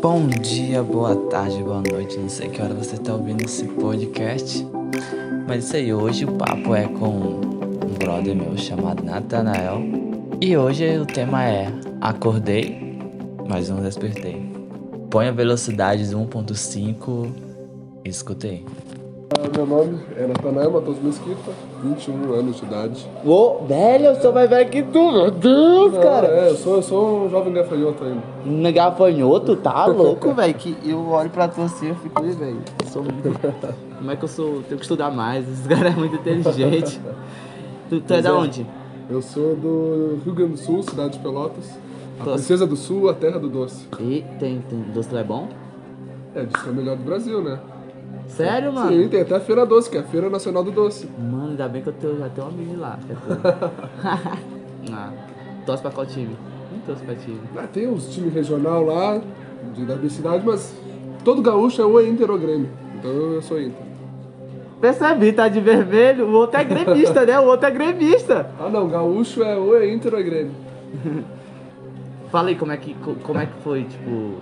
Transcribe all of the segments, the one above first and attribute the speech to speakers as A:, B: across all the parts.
A: Bom dia, boa tarde, boa noite. Não sei que hora você está ouvindo esse podcast. Mas isso aí, hoje o papo é com um brother meu chamado Nathanael. E hoje o tema é Acordei, mas não despertei. Põe a velocidade de 1.5 e escutei.
B: Meu nome é Natanael Matos Mesquita, 21 anos de idade.
C: Ô, velho, eu sou mais velho que tu, meu Deus,
B: Não,
C: cara.
B: É, eu sou, eu sou um jovem gafanhoto ainda.
C: Um gafanhoto, tá louco, velho? Que eu olho pra tu assim e fico, "Ih, velho, sou muito... Como é que eu sou? Tenho que estudar mais, esse cara é muito inteligente. Tu, tu é da
B: é.
C: onde?
B: Eu sou do Rio Grande do Sul, cidade de Pelotas. A princesa do sul, a terra do doce.
C: E tem, tem doce é bom?
B: É, diz que é o melhor do Brasil, né?
C: Sério, mano?
B: Sim, tem até a Feira Doce, que é a Feira Nacional do Doce.
C: Mano, ainda bem que eu tenho, já tenho um amigo lá. ah, torce pra qual time? Não torce pra time.
B: Ah, tem uns times regional lá, de, da minha cidade, mas todo gaúcho é ou é Inter ou Grêmio. Então eu sou Inter.
C: Percebi, tá de vermelho, o outro é gremista, né? O outro é gremista.
B: Ah não, gaúcho é ou é Inter ou é Grêmio.
C: Fala aí como é que, co- como é que foi, tipo,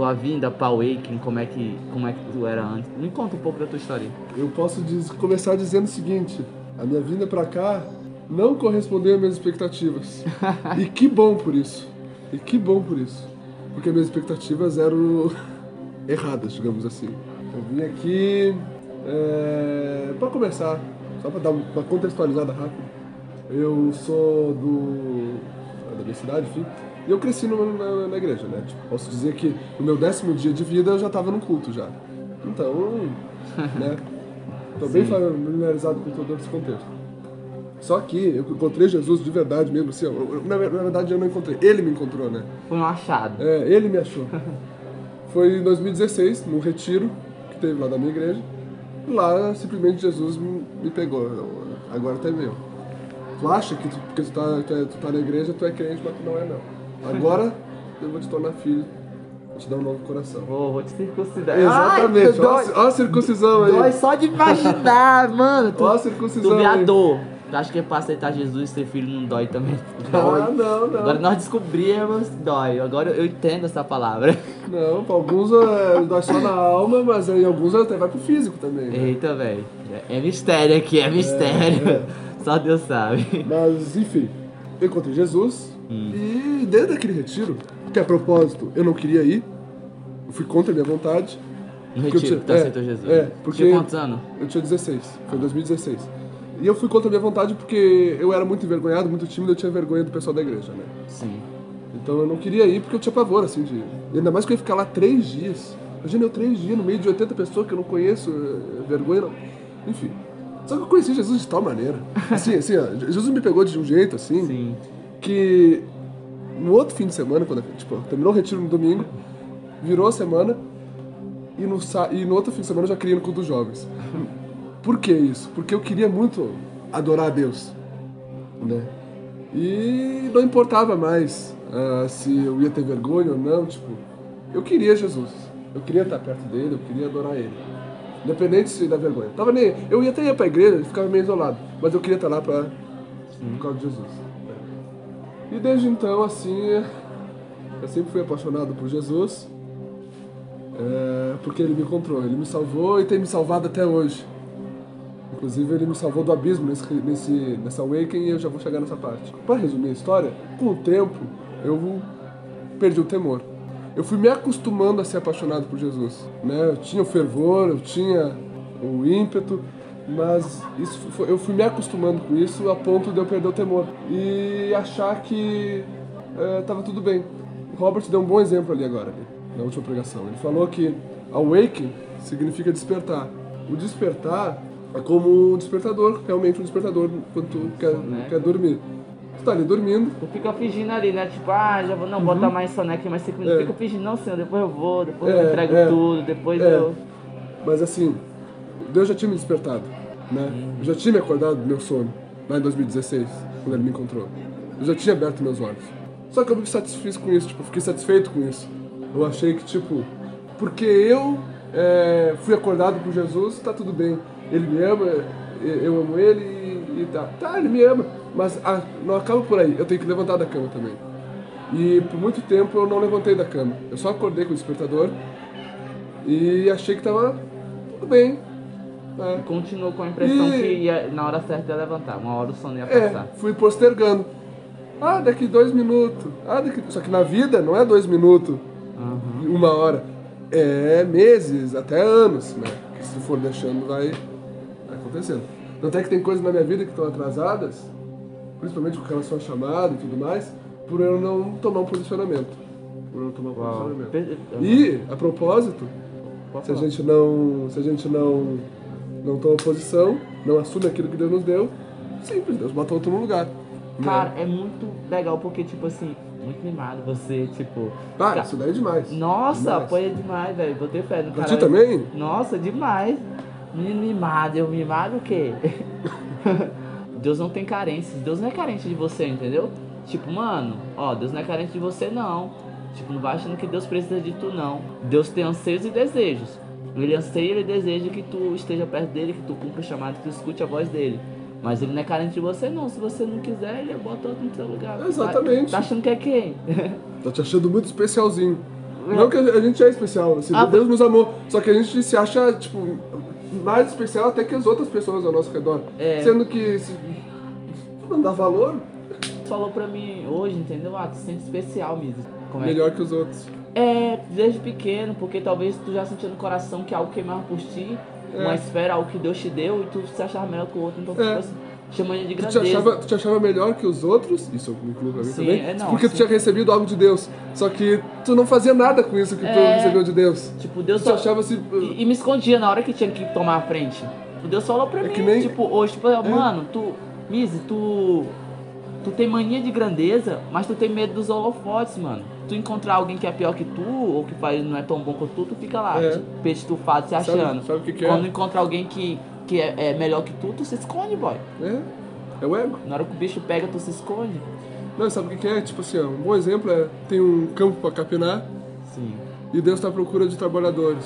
C: tua vinda pra Awakening, como é que, como é que tu era antes. Me conta um pouco da tua história.
B: Eu posso diz- começar dizendo o seguinte: a minha vinda pra cá não correspondeu às minhas expectativas. e que bom por isso. E que bom por isso. Porque minhas expectativas eram erradas, digamos assim. Eu vim aqui é, para começar, só para dar uma contextualizada rápida. Eu sou do da minha cidade, enfim. E eu cresci no- na, na igreja, né? Tipo, posso dizer que no meu décimo dia de vida eu já estava no culto já. Então, né? Tô bem familiarizado com todo esse contexto. Só que eu encontrei Jesus de verdade mesmo, assim, eu- na, na verdade eu não encontrei, ele me encontrou, né?
C: Foi um achado.
B: É, ele me achou. Foi em 2016, num retiro que teve lá da minha igreja. Lá, simplesmente, Jesus me, me pegou. Eu- Agora tu é meu. Tu acha que tu, porque tu tá, tu, é- tu tá na igreja, tu é crente, mas tu não é não. Agora eu vou te tornar filho. Vou te dar um novo coração.
C: Vou, vou te circuncidar.
B: Exatamente.
C: Ai,
B: ó a circuncisão aí.
C: dói só de imaginar, mano. Tu,
B: Ó a
C: tu
B: circuncisão aí.
C: viador. Tu acha que pra aceitar Jesus e ser filho não dói também? Dói.
B: Ah, não, não.
C: Agora nós descobrimos, dói. Agora eu entendo essa palavra.
B: Não, pra alguns é, dói só na alma, mas em alguns até vai pro físico também. né?
C: Eita, velho. É, é mistério aqui, é mistério. Só Deus sabe.
B: Mas, enfim, eu encontrei Jesus e dentro daquele retiro, que a propósito eu não queria ir, eu fui contra a minha vontade. Eu
C: retiro que tu
B: tinha- é,
C: aceitou Jesus.
B: é, porque-
C: Tinha quantos anos?
B: Eu tinha 16, foi em 2016. E eu fui contra a minha vontade porque eu era muito envergonhado, muito tímido, eu tinha vergonha do pessoal da igreja, né?
C: Sim.
B: Então eu não queria ir porque eu tinha pavor, assim, de... E ainda mais que eu ia ficar lá três dias. Imagina eu três dias no meio de 80 pessoas que eu não conheço, eh, vergonha não. Enfim. Só que eu conheci Jesus de tal maneira. Assim, assim, ó, Jesus me pegou de um jeito, assim,
C: Sim.
B: que no outro fim de semana, quando tipo, terminou o retiro no domingo, virou a semana e no, e no outro fim de semana eu já queria ir no culto dos jovens. Por que isso? Porque eu queria muito adorar a Deus, né? E não importava mais ah, se eu ia ter vergonha ou não, tipo, eu queria Jesus. Eu queria estar perto dele, eu queria adorar ele. Independente da vergonha. Tava nem, eu ia até ir pra igreja, ficava meio isolado, mas eu queria estar lá pra, por causa de Jesus. E desde então, assim, eu sempre fui apaixonado por Jesus, é, porque ele me encontrou, ele me salvou e tem me salvado até hoje. Inclusive, ele me salvou do abismo nesse, nesse, nessa Awakening e eu já vou chegar nessa parte. Para resumir a história, com o tempo, eu perdi o temor. Eu fui me acostumando a ser apaixonado por Jesus. Né? Eu tinha o fervor, eu tinha o ímpeto, mas isso foi- eu fui me acostumando com isso a ponto de eu perder o temor e achar que estava tudo bem. Robert deu um bom exemplo ali agora, na última pregação. Ele falou que awaken significa despertar. O despertar é como um despertador, realmente um despertador quando tu quer,
C: Soneca.
B: quer dormir. Tu tá ali dormindo,
C: Tu fica fingindo ali, né? Tipo, ah, já vou não botar mais soneca mais cinco minutos.
B: Uhum. É.
C: Fica fingindo, não, senhor, depois eu vou, depois
B: É,
C: eu entrego
B: é.
C: tudo, depois
B: É.
C: eu.
B: Mas assim, Deus já tinha me despertado, né? Eu já tinha me acordado do meu sono, lá em 2016, quando ele me encontrou. Eu já tinha aberto meus olhos. Só que eu me satisfiz com isso, tipo, eu fiquei satisfeito com isso. Eu achei que, tipo, porque eu é, fui acordado por Jesus, tá tudo bem. Ele me ama, eu amo ele e, e tá. Tá, ele me ama. Mas ah, não acaba por aí, eu tenho que levantar da cama também. E por muito tempo eu não levantei da cama. Eu só acordei com o despertador e achei que tava tudo bem. É.
C: Continuou com a impressão
B: E-
C: que ia, na hora certa ia levantar. Uma hora o sono ia
B: É,
C: passar.
B: fui postergando. Ah, daqui dois minutos. Ah, daqui... Só que na vida não é dois minutos, e uma hora. É meses, até anos, né? Que se for deixando vai, vai acontecendo. Tanto é que tem coisas na minha vida que estão atrasadas, principalmente com relação a chamada e tudo mais, por eu não tomar um posicionamento. Por eu não tomar um
C: Uau.
B: posicionamento. E, a propósito, se a gente não, se a gente não, não toma posição, não assume aquilo que Deus nos deu, simples, Deus bota outro no lugar. né?
C: Cara, é muito legal porque, tipo assim, muito mimado você, tipo.
B: Ah,
C: ca-
B: isso daí é demais.
C: Nossa,
B: Demais.
C: apoia demais, velho. Botei fé no cara.
B: ti também?
C: Nossa, demais. Menino mimado, eu mimado o quê? Deus não tem carências. Deus não é carente de você, entendeu? Tipo, mano, ó, Deus não é carente de você, não. Tipo, não vai achando que Deus precisa de tu, não. Deus tem anseios e desejos. Ele anseia e ele deseja que tu esteja perto dele, que tu cumpra o chamado, que tu escute a voz dele. Mas ele não é carente de você, não. Se você não quiser, ele bota outro no seu lugar.
B: Exatamente.
C: Tá, tá achando que é quem?
B: Tô te achando muito especialzinho. Não que a gente é especial, assim,
C: Ah,
B: Deus nos amou. Só que a gente se acha, tipo, mais especial até que as outras pessoas ao nosso redor.
C: É.
B: Sendo que se não dá valor,
C: Falou pra mim hoje, entendeu? Ah, tu se sente especial, Misa. Como é
B: melhor que os outros.
C: É, desde pequeno, porque talvez tu já sentia no coração que algo queimava por ti,
B: É.
C: uma esfera, algo que Deus te deu, e tu se achava melhor que o outro, então tu
B: É.
C: tipo assim, chamando ele de
B: Tu te,
C: grandeza.
B: achava, tu te achava melhor que os outros, isso eu incluo pra mim
C: Sim,
B: também,
C: é, não,
B: porque tu
C: sim.
B: tinha recebido algo de Deus. Só que tu não fazia nada com isso que tu
C: É.
B: recebeu de Deus.
C: Tipo, Deus
B: Tu
C: só...
B: achava assim.
C: E, e me escondia na hora que tinha que tomar a frente. O Deus falou pra
B: É
C: mim,
B: que nem-
C: tipo, hoje, tipo, mano, tu, Mizzy, tu, tu tem mania de grandeza, mas tu tem medo dos holofotes, mano. Tu encontrar alguém que é pior que tu, ou que faz, não é tão bom quanto tu, tu fica lá,
B: É.
C: tipo, peixe estufado, se
B: Sabe-
C: achando.
B: sabe o que que é?
C: Quando encontra alguém que, que é, é melhor que tu, tu se esconde, boy.
B: É, é o ego.
C: Na hora que o bicho pega, tu se esconde.
B: Não, sabe o que é? Tipo assim, ó, um bom exemplo é: tem um campo pra capinar
C: Sim.
B: e Deus tá à procura de trabalhadores.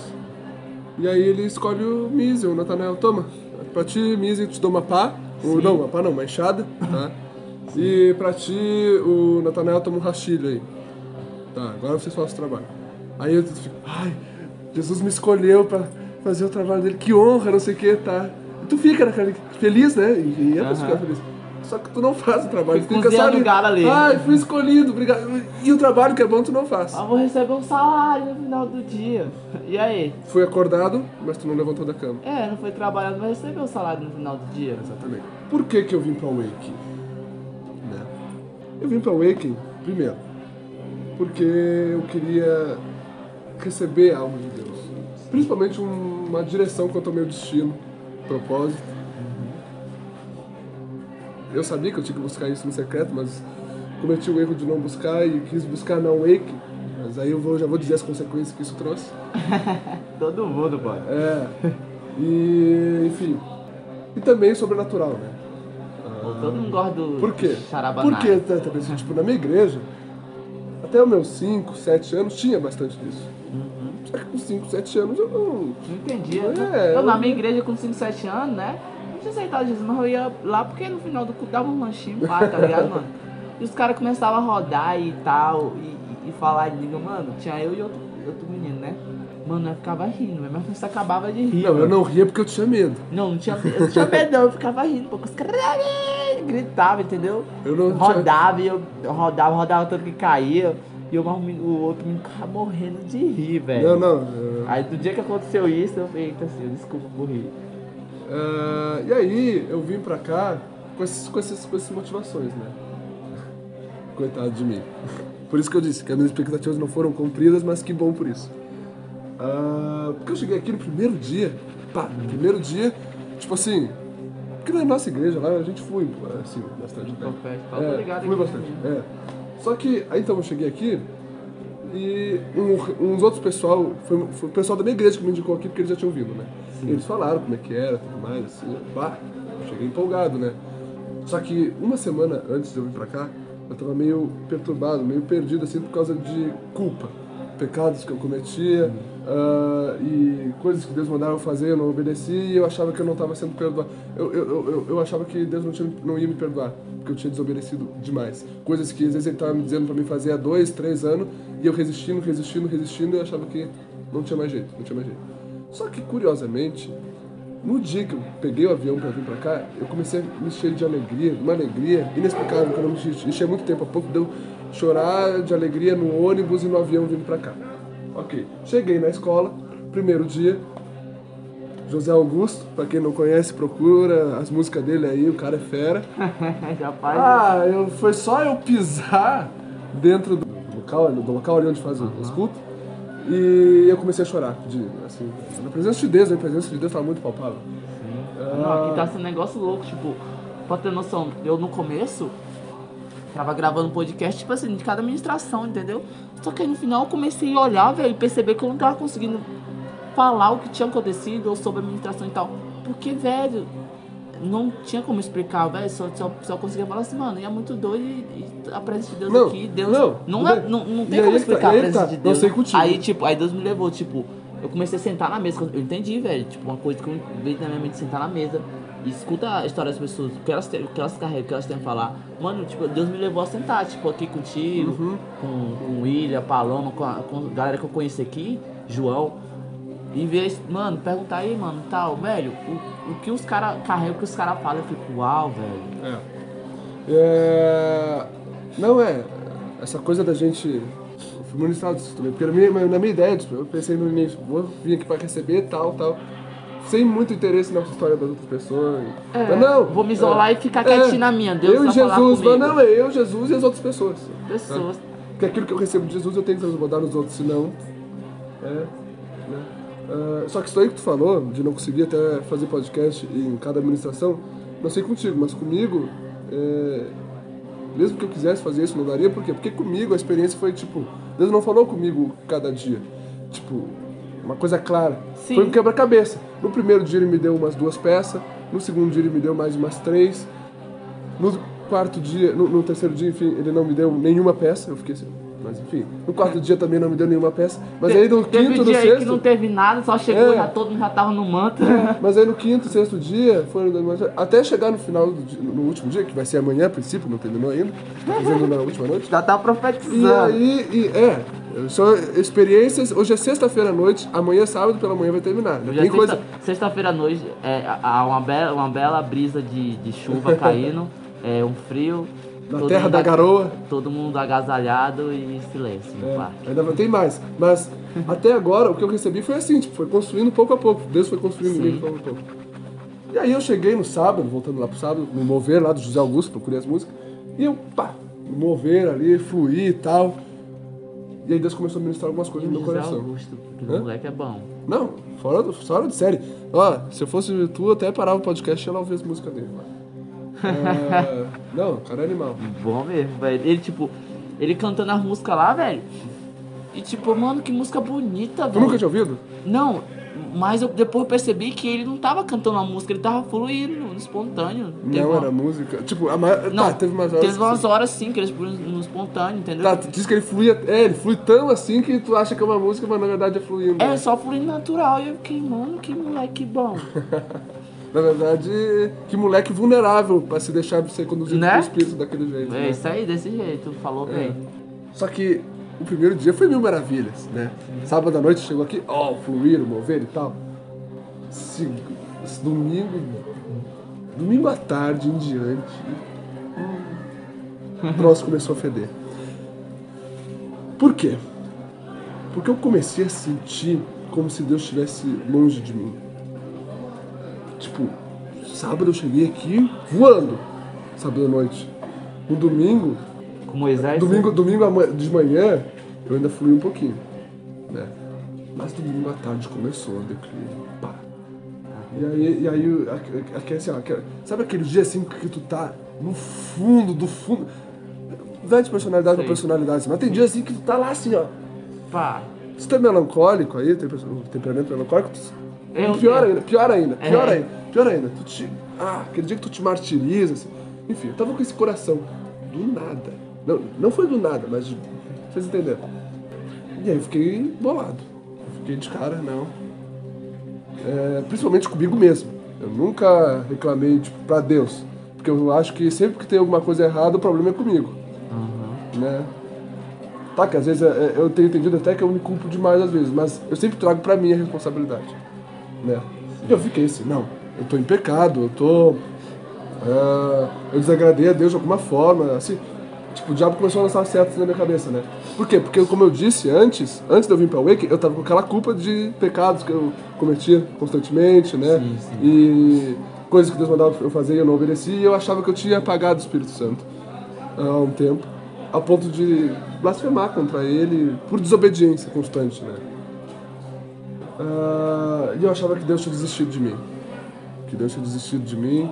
B: E aí ele escolhe o Mísio, o Natanael, toma. Pra ti, Mísio, te dou uma pá. Ou, não, uma pá não, uma enxada, tá? E pra ti, o Natanael toma um rastilho aí. Tá, agora vocês fazem o trabalho. Aí eu fico, ai, Jesus me escolheu pra fazer o trabalho dele, que honra, não sei o que, tá? E tu fica naquela, feliz, né? E, é pra ficar feliz. Só que tu não faz o trabalho, tu
C: Fica
B: só ali.
C: ali.
B: Ai, fui escolhido, obrigado. E o trabalho que é bom tu não faz.
C: Ah, vou receber um salário no final do dia. E aí?
B: Fui acordado, mas tu não levantou da cama.
C: É, não foi trabalhando, mas recebeu o salário no final do dia.
B: Exatamente. Por que que eu vim pra Awakening? Né? Eu vim pra Awakening, primeiro, porque eu queria receber algo de. Principalmente um- uma direção quanto ao meu destino, propósito. Eu sabia que eu tinha que buscar isso no secreto, mas cometi o erro de não buscar e quis buscar na Awakening. Mas aí eu vou, já vou dizer as consequências que isso trouxe.
C: Todo mundo, boy.
B: É. E, enfim. E também sobrenatural, né?
C: Todo mundo gosta do
B: Por quê? Porque, tá, tá, assim, tipo, na minha igreja, até os meus 5, 7 anos, tinha bastante disso. Só com 5, 7 anos eu não.
C: Não entendia.
B: É,
C: eu, na
B: eu-
C: minha igreja com 5, 7 anos, né? Não tinha aceitado Jesus, mas eu ia lá porque no final do culto dava um lanchinho lá, tá ligado, mano? E os caras começavam a rodar e tal, e, e, e falar em língua, mano, tinha eu e outro, outro menino, né? Mano, eu ficava rindo, mas você acabava de rir.
B: Não, eu
C: mano.
B: não ria porque eu tinha medo.
C: Não, não tinha, eu não tinha medo, não, eu ficava rindo, porque os caras gritavam, entendeu?
B: Eu não tinha-
C: rodava e eu eu rodava, rodava tanto que caía. E o o outro menino ficava morrendo de rir, velho.
B: Não, não. eu-
C: Aí do dia que aconteceu isso, eu falei, eita, assim, desculpa por rir.
B: Ah, e aí eu vim pra cá com, esses, com, esses, com essas motivações, né? Coitado de mim. Por isso que eu disse que as minhas expectativas não foram cumpridas, mas que bom por isso. Ah, porque eu cheguei aqui no primeiro dia, pá, no primeiro dia, tipo assim, porque na nossa igreja lá a gente foi, assim, bastante. né? É, fui bastante. É. Só que, aí então eu cheguei aqui e um- uns outros pessoal, foi, foi o pessoal da minha igreja que me indicou aqui porque eles já tinham vindo, né? E eles falaram como é que era, tudo mais, assim, pá, cheguei empolgado, né? Só que uma semana antes de eu vir pra cá, eu tava meio perturbado, meio perdido, assim, por causa de culpa. Pecados que eu cometia ah, e coisas que Deus mandava eu fazer, eu não obedeci e eu achava que eu não estava sendo perdoado. Eu, eu, eu, eu- achava que Deus não, tinha, não ia me perdoar porque eu tinha desobedecido demais. Coisas que às vezes ele estava me dizendo para mim fazer há dois, três anos, e eu resistindo, resistindo, resistindo, e eu achava que não tinha mais jeito, não tinha mais jeito. Só que, curiosamente, no dia que eu peguei o avião para vir para cá, eu comecei a me encher de alegria, uma alegria inexplicável, que eu não me enchia muito tempo, há pouco deu chorar de alegria no ônibus e no avião vindo para cá. Ok, cheguei na escola, primeiro dia, José Augusto, para quem não conhece, procura as músicas dele aí, o cara é fera.
C: Já faz.
B: Ah, eu, foi só eu pisar dentro do local, do local ali onde faz o- os cultos, e eu comecei a chorar, de, assim, na presença de Deus, a presença de Deus estava muito palpável.
C: Não, aqui tá sendo um negócio louco, tipo, pra ter noção, eu no começo tava gravando podcast, tipo assim, de cada administração, entendeu? Só que aí no final eu comecei a olhar, velho, e perceber que eu não tava conseguindo falar o que tinha acontecido ou sobre a administração e tal. Porque, velho, não tinha como explicar, velho, só, só, só conseguia falar assim, mano, e é muito doido e, e a presença de Deus
B: Não,
C: aqui, Deus.
B: não,
C: não, é, não, não tem como
B: tá,
C: explicar
B: aí
C: a presença
B: tá,
C: de
B: eu
C: Deus.
B: sei contigo.
C: Aí, tipo, aí Deus me levou, tipo, eu comecei a sentar na mesa, eu entendi, velho, tipo, uma coisa que eu veio na minha mente, sentar na mesa e escuta a história das pessoas, o que elas, têm, o que elas carregam, o que elas têm a falar. Mano, tipo, Deus me levou a sentar, tipo, aqui contigo,
B: Uhum.
C: com, com William, Paloma, com a, com a galera que eu conheci aqui, João, e ver, mano, perguntar aí, mano, tal, velho, o, o que os caras carregam, o que os caras falam, eu fico, uau, velho.
B: É. É, Não é. Essa coisa da gente. Fui ministrado disso também. Porque na minha, na minha ideia, tipo, eu pensei no início, vou vir aqui pra receber tal, tal. Sem muito interesse na história das outras pessoas.
C: É,
B: mas não.
C: vou me isolar
B: é,
C: e ficar quietinho na minha, Deus
B: eu e Jesus, mas não, é eu, Jesus e as outras pessoas.
C: Pessoas.
B: Porque aquilo que eu recebo de Jesus eu tenho que transbordar nos outros, senão. É. Né? Ah, só que isso aí que tu falou, de não conseguir até fazer podcast em cada administração, não sei contigo, mas comigo, é, mesmo que eu quisesse fazer isso, não daria, por quê? Porque comigo a experiência foi tipo, Deus não falou comigo cada dia. Tipo, uma coisa clara.
C: Sim.
B: Foi um quebra-cabeça. No primeiro dia ele me deu umas duas peças, no segundo dia ele me deu mais umas três, no quarto dia, no, no terceiro dia, enfim, ele não me deu nenhuma peça, eu fiquei assim, mas enfim. No quarto dia também não me deu nenhuma peça, mas
C: Te-
B: aí no
C: teve
B: quinto, no
C: dia aí
B: sexto...
C: que não teve nada, só chegou,
B: É.
C: já todo mundo já tava no manto.
B: Mas aí no quinto, sexto dia, foi até chegar no final, do dia- no último dia, que vai ser amanhã a princípio, não terminou ainda, tá fazendo na última noite.
C: já tá
B: E
C: profetizando.
B: aí, e, é, são experiências, hoje é sexta-feira à noite, amanhã sábado pela manhã vai terminar.
C: Hoje é
B: Tem
C: sexta-
B: coisa...
C: Sexta-feira à noite, é, há uma bela, uma bela brisa de, de chuva caindo, é, um frio.
B: Na
C: todo
B: terra da garoa.
C: Todo mundo agasalhado e silêncio no
B: É,
C: quarto.
B: ainda ter mais. Mas até agora o que eu recebi foi assim, tipo, foi construindo pouco a pouco. Deus foi construindo em pouco a pouco. E aí eu cheguei no sábado, voltando lá pro sábado, no mover lá do José Augusto, procurei as músicas, e eu, pá, mover ali, fluir e tal. E aí Deus começou a ministrar algumas coisas no meu coração.
C: Augusto, aquele
B: Hã?
C: moleque é bom.
B: Não, fora, do, fora de série. Ó, se eu fosse tu, eu até parava o podcast e ia lá ouvir as músicas dele. É, não, o cara é animal.
C: Bom mesmo, velho. Ele, tipo, ele cantando as músicas lá, velho. E tipo, mano, que música bonita,
B: Tu
C: velho.
B: nunca tinha ouvido?
C: Não, mas eu depois eu percebi que ele não tava cantando a música, ele tava fluindo, espontâneo.
B: Não,
C: uma-
B: era música. Tipo, a ma...
C: Não,
B: tá, teve umas horas.
C: Teve umas horas sim que eles fluíam no espontâneo, entendeu?
B: Tá, tu diz que ele fluía. É, ele flui tão assim que tu acha que é uma música, mas na verdade é fluindo.
C: É,
B: né?
C: só fluindo natural. E eu fiquei, mano, que moleque bom.
B: Na verdade, que moleque vulnerável pra se deixar ser conduzido
C: Né?
B: pelo espírito daquele jeito.
C: É
B: né?
C: isso aí, desse jeito, falou
B: É.
C: bem.
B: Só que o primeiro dia foi mil maravilhas, né? Sábado à noite chegou aqui, ó, fluir, mover e tal. Se- domingo. Domingo à tarde em diante. O troço começou a feder. Por quê? Porque eu comecei a sentir como se Deus estivesse longe de mim. Tipo, sábado eu cheguei aqui voando. Sábado à noite. No domingo,
C: Com Moisés.
B: Domingo, domingo ama- de manhã, eu ainda fui um pouquinho, né? Mas domingo à tarde começou o declínio. Pá. E aí, e aí o- aque- aque- assim, ó, aque- sabe aquele dia assim que tu tá no fundo, do fundo. Vai de personalidade pra personalidade, mas tem dia assim que tu tá lá assim, ó.
C: Pá.
B: Se tu é melancólico aí, tem temperamento melancólico,
C: Eu-
B: pior
C: eu-
B: ainda, pior ainda, pior
C: É.
B: ainda, pior ainda. Tu te, ah, aquele dia que tu te martiriza, assim. Enfim, eu tava com esse coração do nada. Não, não foi do nada, mas vocês entenderam. E aí eu fiquei bolado. Eu fiquei de cara, não. É, principalmente comigo mesmo. Eu nunca reclamei, tipo, pra Deus. Porque eu acho que sempre que tem alguma coisa errada, o problema é comigo.
C: Uhum.
B: Né? Tá, que às vezes é- é- eu tenho entendido até que eu me culpo demais às vezes, mas eu sempre trago pra mim a responsabilidade. Né? E eu fiquei assim, não, eu tô em pecado, eu tô. ah, eu desagradei a Deus de alguma forma, assim. Tipo, o diabo começou a lançar certos na minha cabeça, né? Por quê? Porque, como eu disse antes, antes de eu vir pra Wake, eu tava com aquela culpa de pecados que eu cometia constantemente, né?
C: Sim, sim.
B: E coisas que Deus mandava eu fazer e eu não obedeci, e eu achava que eu tinha apagado o Espírito Santo há um tempo, a ponto de blasfemar contra ele por desobediência constante, né? Ah, e eu achava que Deus tinha desistido de mim. Que Deus tinha desistido de mim.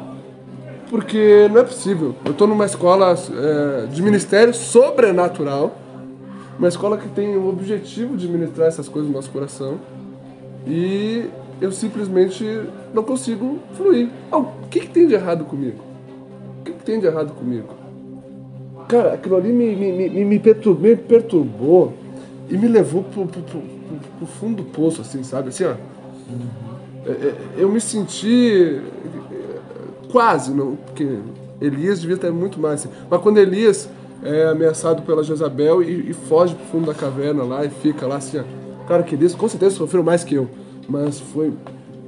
B: Porque não é possível. Eu estou numa escola é, de ministério sobrenatural, uma escola que tem o objetivo de ministrar essas coisas no nosso coração, e eu simplesmente não consigo fluir. Ah, o que, que tem de errado comigo? O que, que tem de errado comigo? Cara, aquilo ali me, me, me, me, pertur- me perturbou e me levou pro, pro, pro, pro- fundo do poço, assim, sabe? Assim, ó. É, é, Eu me senti quase, não, porque Elias devia ter muito mais. assim. Mas quando Elias é ameaçado pela Jezabel e, e foge pro fundo da caverna lá e fica lá assim, ó. Cara, que Elias com certeza sofreu mais que eu. Mas foi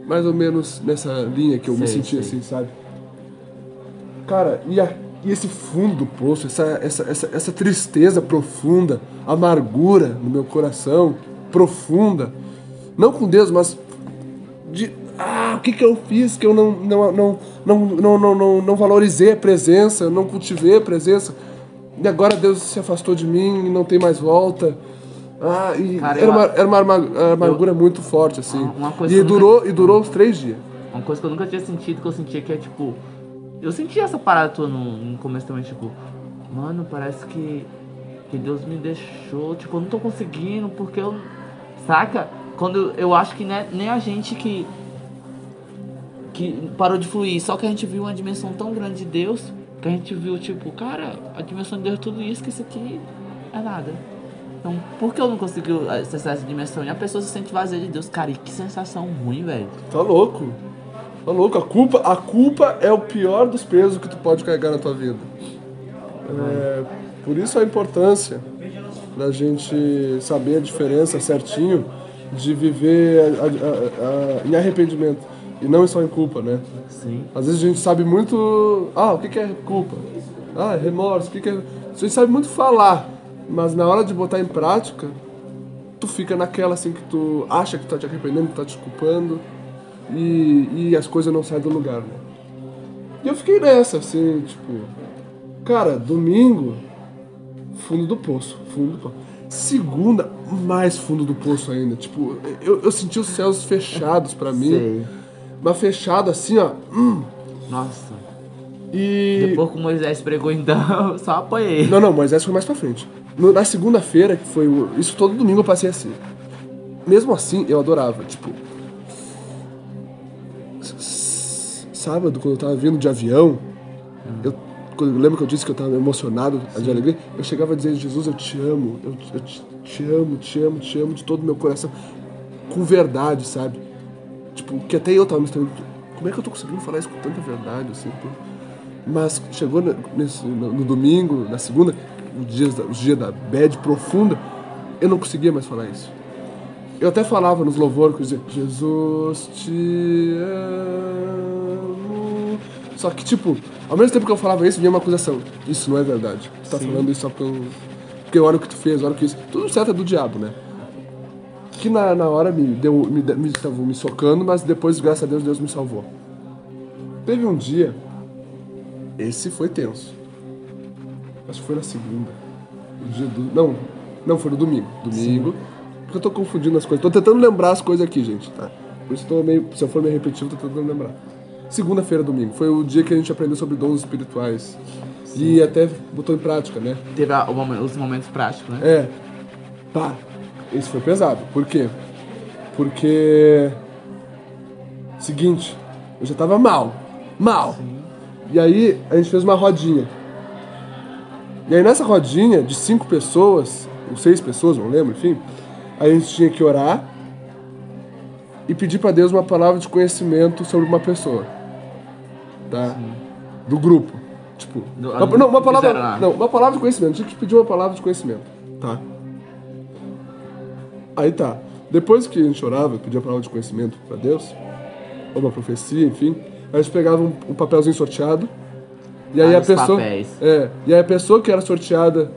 B: mais ou menos nessa linha que eu me senti assim, sabe? Cara, e, a- e esse fundo do poço, essa, essa, essa, essa tristeza profunda, amargura no meu coração, profunda, não com Deus, mas de ah, o que, que eu fiz que eu não, não, não, não, não, não, não, não valorizei a presença, não cultivei a presença, e agora Deus se afastou de mim e não tem mais volta. Ah, e
C: Cara,
B: era,
C: eu-
B: uma, era uma amargura muito forte, assim.
C: Coisa
B: e
C: eu nunca-
B: durou, e durou uns três dias.
C: Uma coisa que eu nunca tinha sentido, que eu sentia que é tipo. Eu senti essa parada tua no, no começo também, tipo, mano, parece que, que Deus me deixou, tipo, eu não tô conseguindo, porque eu. Saca? Quando eu, eu acho que né, nem a gente que. Que parou de fluir, só que a gente viu uma dimensão tão grande de Deus, que a gente viu, tipo, cara, a dimensão de Deus é tudo isso, que isso aqui é nada. Então, por que eu não consigo acessar essa dimensão? E a pessoa se sente vazia de Deus, cara, e que sensação ruim, velho.
B: Tá louco. Tá louco. A culpa, a culpa é o pior dos pesos que tu pode carregar na tua vida. É, por isso a importância da gente saber a diferença certinho de viver a- a- a- em arrependimento e não só em culpa, né?
C: Sim.
B: Às vezes a gente sabe muito. Ah, o que é culpa? Ah, remorso, o que é. A gente sabe muito falar, mas na hora de botar em prática, tu fica naquela assim que tu acha que tá te arrependendo, que tá te culpando e, e as coisas não saem do lugar, né? E eu fiquei nessa, assim, tipo. Cara, domingo, fundo do poço, fundo do poço. Segunda, mais fundo do poço ainda. Tipo, eu, eu senti os céus fechados pra mim.
C: Sei.
B: Mas fechado assim, ó. hum,
C: Nossa.
B: e.
C: Depois que o Moisés pregou então, eu só apanhei.
B: Não, não, Moisés foi mais pra frente. No- na segunda-feira, que foi. o- Isso todo domingo eu passei assim. Mesmo assim, eu adorava. Tipo. Sábado, quando eu tava vindo de avião, eu. Quando, lembra que eu disse que eu tava emocionado de alegria? Eu chegava a dizer, Jesus, eu te amo, eu, eu te, te amo, te amo, te amo de todo o meu coração. Com verdade, sabe? Tipo, que até eu tava me estranhando. Como é que eu tô conseguindo falar isso com tanta verdade, assim? pô? Mas chegou no, nesse- no- no domingo, na segunda, os dias, da, os dias da bad profunda, eu não conseguia mais falar isso. Eu até falava nos louvores, eu dizia, Jesus te amo. Só que, tipo, ao mesmo tempo que eu falava isso, vinha uma acusação. Isso não é verdade. Tu tá falando isso só porque eu, porque olha o que tu fez, olha o que isso. Tudo certo é do diabo, né? Que na, na hora me deu, me, me, me socando, mas depois, graças a Deus, Deus me salvou. Teve um dia, esse foi tenso. Acho que foi na segunda. O dia do. Não, não, foi no domingo. Domingo. Porque eu tô confundindo as coisas. Tô tentando lembrar as coisas aqui, gente, tá? Por isso tô meio. Se eu for meio repetitivo, tô tentando lembrar. Segunda-feira, domingo. Foi o dia que a gente aprendeu sobre dons espirituais. E até botou em prática, né?
C: Teve a- os momentos práticos, né?
B: É. Pá. Esse foi pesado. Por quê? Porque. Seguinte, eu já tava mal. Mal. E aí a gente fez uma rodinha. E aí nessa rodinha de cinco pessoas, ou seis pessoas, não lembro, enfim, a gente tinha que orar e pedir pra Deus uma palavra de conhecimento sobre uma pessoa. Tá? do grupo. Tipo,
C: Do-
B: uma, não, uma palavra, não, uma palavra de conhecimento. Tinha que pedir uma palavra de conhecimento, tá? Aí tá. Depois que a gente orava, pedia a palavra de conhecimento pra Deus, ou uma profecia, enfim, a gente pegava um, um papelzinho sorteado. E aí
C: Ah,
B: a pessoa.
C: papéis.
B: É. E aí a pessoa que era sorteada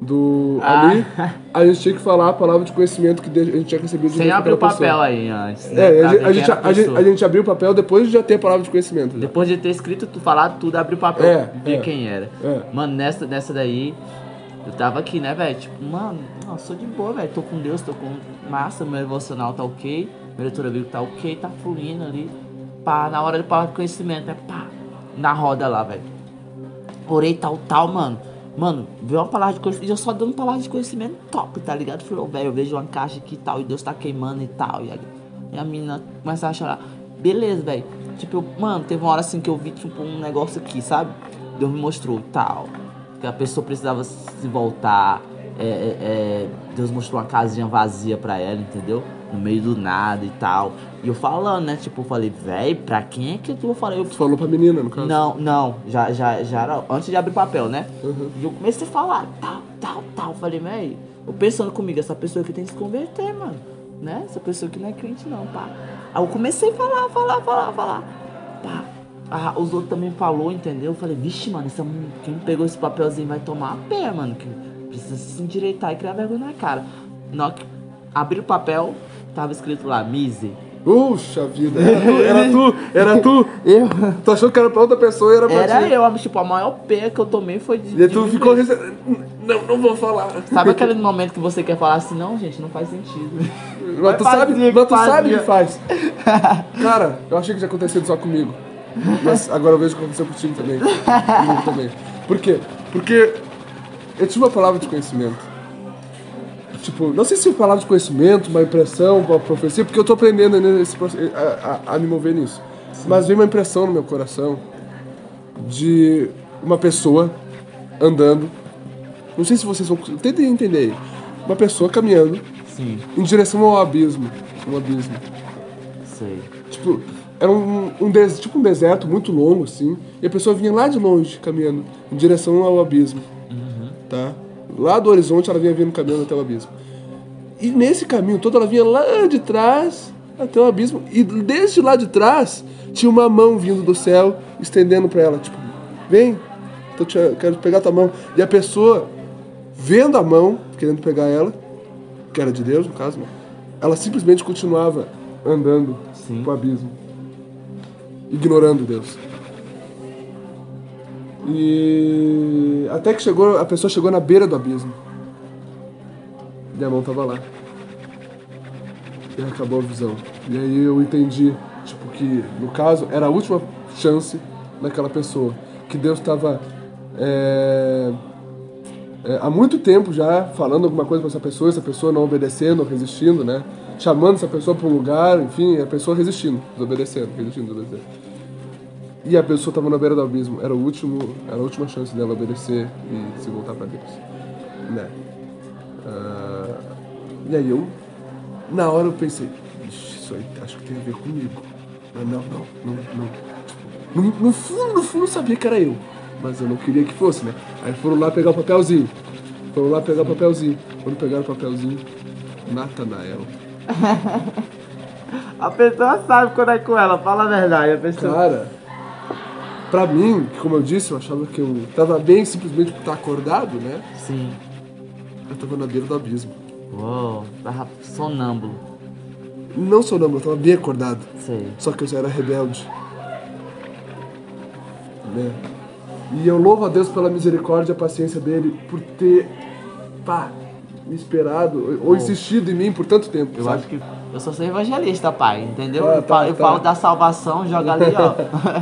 B: do
C: Ah.
B: ali, a gente tinha que falar a palavra de conhecimento que a gente tinha recebido de
C: Sem abrir o papel
B: pessoa.
C: aí antes.
B: É,
C: né,
B: a,
C: ver
B: a,
C: quem
B: gente, a, gente, a gente abriu o papel depois de já ter a palavra de conhecimento. já.
C: Depois de ter escrito, tu falar tudo, abrir o papel,
B: É,
C: ver
B: é.
C: quem era.
B: É.
C: Mano, nessa, nessa daí, eu tava aqui, né, velho? Tipo, mano, não, sou de boa, velho. Tô com Deus, tô com massa, meu emocional tá ok, meu leitura bíblica tá ok, tá fluindo ali. Pá, na hora de palavra de conhecimento, né? Pá, na roda lá, velho. Orei tal, tal, mano. Mano, veio uma palavra de conhecimento, eu só dando palavra de conhecimento top, tá ligado? Falou, velho, eu vejo uma caixa aqui e tal, e Deus tá queimando e tal. E a, e a menina começa a chorar. Beleza, velho. Tipo, eu- mano, teve uma hora assim que eu vi, tipo, um negócio aqui, sabe? Deus me mostrou e tal. Que a pessoa precisava se voltar. É, é, é, Deus mostrou uma casinha vazia pra ela, entendeu? No meio do nada e tal. E eu falando, né? Tipo, eu falei, velho, pra quem é que tu? Eu falei, eu
B: Tu falou pra menina, no caso.
C: não, não, já, já, já era antes de abrir papel, né?
B: Uhum.
C: E eu comecei a falar, tal, tal, tal. Falei, véi, eu pensando comigo, essa pessoa aqui tem que se converter, mano. Né? Essa pessoa aqui não é crente, não, pá. Aí eu comecei a falar, falar, falar, falar. Pá. Ah, os outros também falou, entendeu? Eu falei, vixe, mano, essa, quem pegou esse papelzinho vai tomar a pé, mano. Que precisa se endireitar e criar vergonha na cara. Na que abri o papel, tava escrito lá, Mise.
B: Puxa vida, era tu, era tu, era tu.
C: Eu.
B: Tu achou que era pra outra pessoa e era pra
C: Era
B: ti.
C: eu, tipo, a maior pé que eu tomei foi de.
B: E
C: de
B: tu ficou. rece- Não, não vou falar.
C: Sabe aquele momento que você quer falar assim, não, gente, não faz sentido.
B: Mas tu sabe, mas tu sabe
C: fazia.
B: que faz. Cara, eu achei que tinha acontecido só comigo. Mas agora eu vejo que aconteceu contigo também. Comigo também. Por quê? Porque eu tive uma palavra de conhecimento. Tipo, não sei se é palavra de conhecimento, uma impressão, uma profecia, porque eu tô aprendendo nesse a, a- a me mover nisso. Mas veio uma impressão no meu coração de uma pessoa andando. Não sei se vocês vão. Tentem entender aí. Uma pessoa caminhando
C: Sim,
B: em direção ao abismo. Um abismo.
C: sei.
B: Tipo, era um, um des- tipo um deserto muito longo, assim, e a pessoa vinha lá de longe, caminhando, em direção ao abismo. Tá? Lá do horizonte ela vinha vindo caminhando até o abismo. E nesse caminho todo ela vinha lá de trás até o abismo. E desde lá de trás tinha uma mão vindo do céu, estendendo pra ela, tipo, vem, tô te- quero pegar tua mão. E a pessoa, vendo a mão, querendo pegar ela, que era de Deus no caso, né? ela simplesmente continuava andando
C: Sim.
B: pro abismo, ignorando Deus. E até que chegou, a pessoa chegou na beira do abismo. E a mão tava lá. E acabou a visão. E aí eu entendi, tipo, que no caso era a última chance daquela pessoa. Que Deus estava é, é, há muito tempo já falando alguma coisa para essa pessoa, essa pessoa não obedecendo, resistindo, né? Chamando essa pessoa para um lugar, enfim, a pessoa resistindo, desobedecendo, resistindo, desobedecendo. E a pessoa estava na beira do abismo, era o último, era a última chance dela obedecer e se voltar para Deus, né? Ah, e aí eu, na hora eu pensei, "Ixi, isso aí acho que tem a ver comigo. Mas não, não, não, não. No, no fundo, no fundo eu sabia que era eu, mas eu não queria que fosse, né? Aí foram lá pegar o papelzinho, foram lá pegar o papelzinho. Quando pegaram o papelzinho, Natanael.
C: A pessoa sabe quando é com ela, fala a verdade. A pessoa.
B: Cara, pra mim, que como eu disse, eu achava que eu tava bem simplesmente por estar acordado, né?
C: Sim.
B: Eu tava na beira do abismo.
C: Uou, tava sonâmbulo.
B: Não não, eu tava bem acordado.
C: Sei.
B: Só que eu já era rebelde. Né? E eu louvo a Deus pela misericórdia e a paciência dele por ter, pá, esperado ou, insistido em mim por tanto tempo.
C: Eu
B: sabe?
C: acho que eu sou seu evangelista, pai, entendeu?
B: Tá,
C: eu
B: tá,
C: falo, eu
B: tá.
C: falo da salvação, joga ali, ó.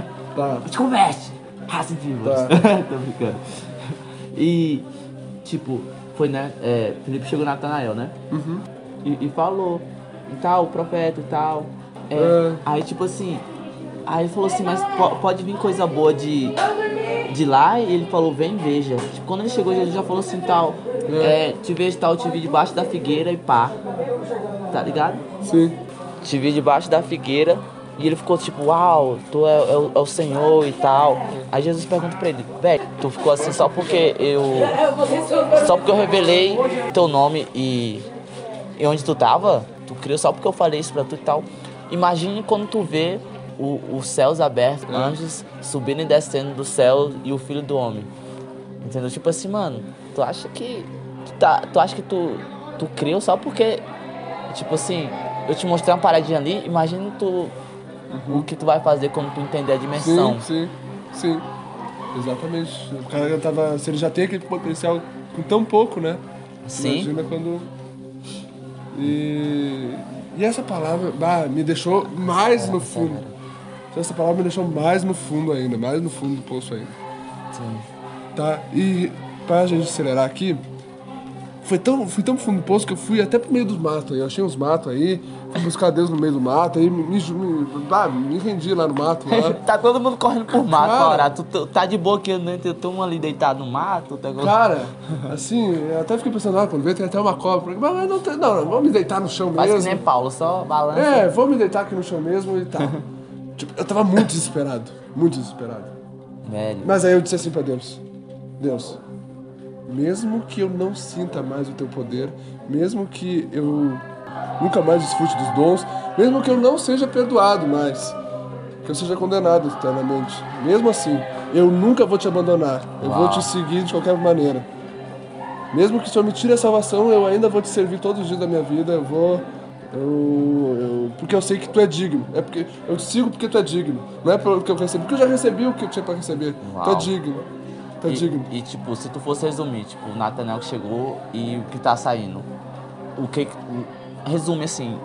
B: Tá.
C: Te converte! Raça de vivos.
B: Tá.
C: Tô brincando. E, tipo, foi, né? É, Felipe chegou Natanael, né?
B: Uhum.
C: E, e falou, e tal, profeta e tal. É,
B: É.
C: Aí, tipo assim, aí ele falou assim, mas po- pode vir coisa boa de, de lá? E ele falou, vem, veja. Tipo, quando ele chegou, Jesus já falou assim, tal, é, te vejo tal, te vi debaixo da figueira e pá. Tá ligado?
B: Sim.
C: Te vi debaixo da figueira E ele ficou tipo, uau, tu é, é o, é o Senhor e tal. Aí Jesus pergunta pra ele, velho, tu ficou assim só porque eu. Só porque eu revelei teu nome e, e onde tu tava? Tu criou só porque eu falei isso pra tu e tal. Imagine quando tu vê o, os céus abertos, anjos subindo e descendo do céu e o filho do homem. Entendeu? Tipo assim, mano, tu acha que. Tu, tá, tu acha que tu, tu criou só porque. Tipo assim, eu te mostrei uma paradinha ali, imagina tu. O que tu vai fazer quando tu entender a dimensão.
B: Sim, sim, sim. Exatamente. O cara já tava. Se ele já tem aquele potencial com tão pouco, né?
C: Sim.
B: Imagina quando. E. E essa palavra bah, me deixou mais no fundo. Essa palavra me deixou mais no fundo ainda, mais no fundo do poço ainda.
C: Sim.
B: Tá? E pra gente acelerar aqui, foi tão, fui tão fundo do poço que eu fui até pro meio dos matos aí. Eu achei uns matos aí, fui buscar Deus no meio do mato, aí me, me, me, ah, me rendi lá no mato. Lá.
C: tá todo mundo correndo por mato,
B: Cara.
C: Tu, tu tá de boa aqui, né? Tem um ali deitado no mato. Tá...
B: Cara, assim, eu até fiquei pensando, ah, quando vê tem até uma cobra. Mas mas não, tem, não, não, vamos me deitar no chão
C: Faz que
B: mesmo.
C: nem Paulo, só balança.
B: É, vou me deitar aqui no chão mesmo e tal. tipo, eu tava muito desesperado, muito desesperado.
C: Velho.
B: Mas aí eu disse assim pra Deus: Deus, mesmo que eu não sinta mais o teu poder, mesmo que eu nunca mais desfrute dos dons, mesmo que eu não seja perdoado mais, que eu seja condenado eternamente, mesmo assim, eu nunca vou te abandonar, eu vou
C: Uau.
B: te seguir de qualquer maneira. Mesmo que o Senhor me tire a salvação, eu ainda vou te servir todos os dias da minha vida, eu vou. Eu, eu- porque eu sei que tu é digno. É porque eu te sigo porque tu é digno. Não é pelo que eu recebi, porque eu já recebi o que eu tinha pra receber. Tu é
C: Uau.
B: digno. É
C: E,
B: digno.
C: e, tipo, se tu fosse resumir, tipo, o Nathanael que chegou e o que tá saindo. O que. que- Resume assim.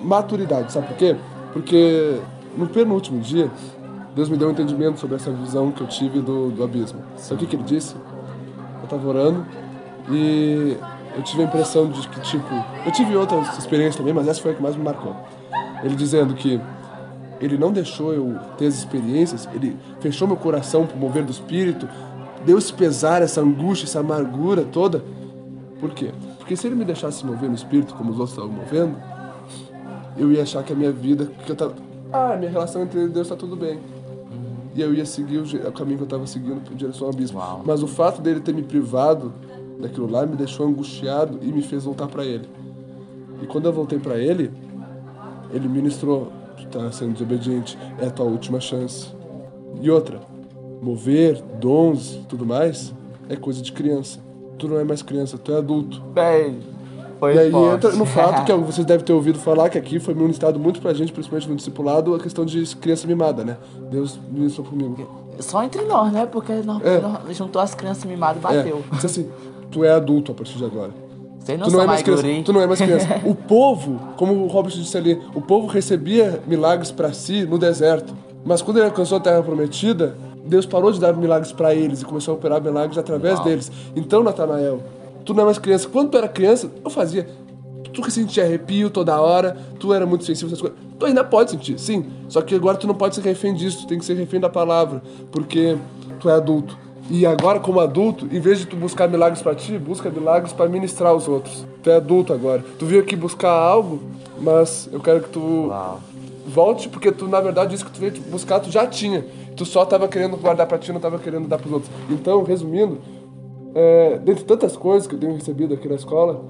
B: Maturidade, sabe por quê? Porque no penúltimo dia, Deus me deu um entendimento sobre essa visão que eu tive do, do abismo. Sabe o que, que ele disse? Eu tava orando e eu tive a impressão de que, tipo, eu tive outras experiências também, mas essa foi a que mais me marcou. Ele dizendo que ele não deixou eu ter as experiências, ele fechou meu coração pro mover do espírito, deu esse pesar, essa angústia, essa amargura toda. Por quê? Porque se ele me deixasse mover no espírito como os outros estavam movendo, eu ia achar que a minha vida, que eu tava, ah, minha relação entre Deus está tudo bem. E eu ia seguir o, o caminho que eu estava seguindo em direção ao abismo.
C: Uau.
B: Mas o fato dele ter me privado daquilo lá me deixou angustiado e me fez voltar para ele. E quando eu voltei para ele, ele ministrou: Tu tá sendo desobediente, é a tua última chance. E outra, mover, dons tudo mais, é coisa de criança. Tu não é mais criança, tu é adulto.
C: Velho. Foi
B: E aí
C: forte.
B: entra no fato que vocês devem ter ouvido falar que aqui foi ministrado muito pra gente, principalmente no discipulado, a questão de criança mimada, né? Deus ministrou comigo.
C: Só entre nós, né? Porque nós,
B: É.
C: nós juntou as crianças mimadas e
B: É,
C: bateu.
B: diz assim, tu é adulto a partir de agora.
C: Não
B: Tu não, é mais criança,
C: guri.
B: tu não é mais criança. O povo, como o Robert disse ali, o povo recebia milagres pra si no deserto. Mas quando ele alcançou a terra prometida, Deus parou de dar milagres pra eles e começou a operar milagres através
C: Uau.
B: deles. Então, Natanael, tu não é mais criança. Quando tu era criança, eu fazia. Tu que sentia arrepio toda hora, tu era muito sensível a essas coisas. Tu ainda pode sentir, sim. Só que agora tu não pode ser refém disso, tu tem que ser refém da palavra, porque tu é adulto. E agora, como adulto, em vez de tu buscar milagres pra ti, busca milagres pra ministrar aos outros. Tu é adulto agora. Tu veio aqui buscar algo, mas eu quero que tu
C: Uau.
B: volte, porque tu, na verdade, isso que tu veio buscar, tu já tinha. Tu só tava querendo guardar pra ti, não tava querendo dar pros outros. Então, resumindo, é, dentre tantas coisas que eu tenho recebido aqui na escola,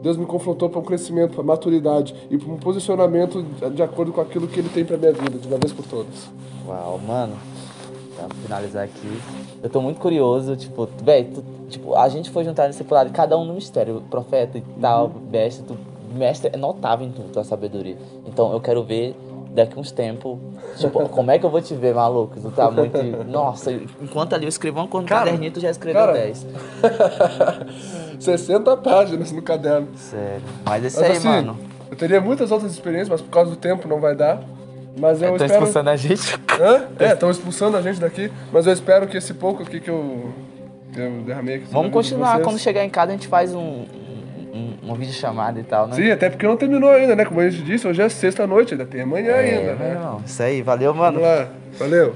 B: Deus me confrontou para um crescimento, para maturidade e para um posicionamento de, de acordo com aquilo que Ele tem para minha vida, de uma vez por todas.
C: Uau, mano. Pra finalizar aqui. Eu tô muito curioso, tipo, velho, tipo, a gente foi juntar nesse lado, cada um no mistério, profeta e tal, mestre, tu, mestre é notável em tudo, tua sabedoria. Então eu quero ver daqui uns tempos, tipo, como é que eu vou te ver, maluco? Tu tá muito. Nossa, enquanto ali eu escrevo uma coisa no
B: Cara,
C: caderninho, tu já escreveu
B: cara.
C: 10.
B: 60 páginas no caderno.
C: Sério. Mas isso
B: Mas
C: aí,
B: assim,
C: mano.
B: eu teria muitas outras experiências, mas por causa do tempo não vai dar. Mas eu
C: tô
B: espero...
C: expulsando a gente.
B: Hã? É, estão expulsando a gente daqui, mas eu espero que esse pouco aqui que eu, eu derramei aqui...
C: Vamos continuar. Quando chegar em casa, a gente faz um, um, uma videochamada e tal, né?
B: Sim, até porque não terminou ainda, né? Como a gente disse, hoje é sexta-noite, ainda tem amanhã
C: É,
B: ainda, né?
C: irmão. Isso aí, valeu, mano.
B: Vamos lá, valeu.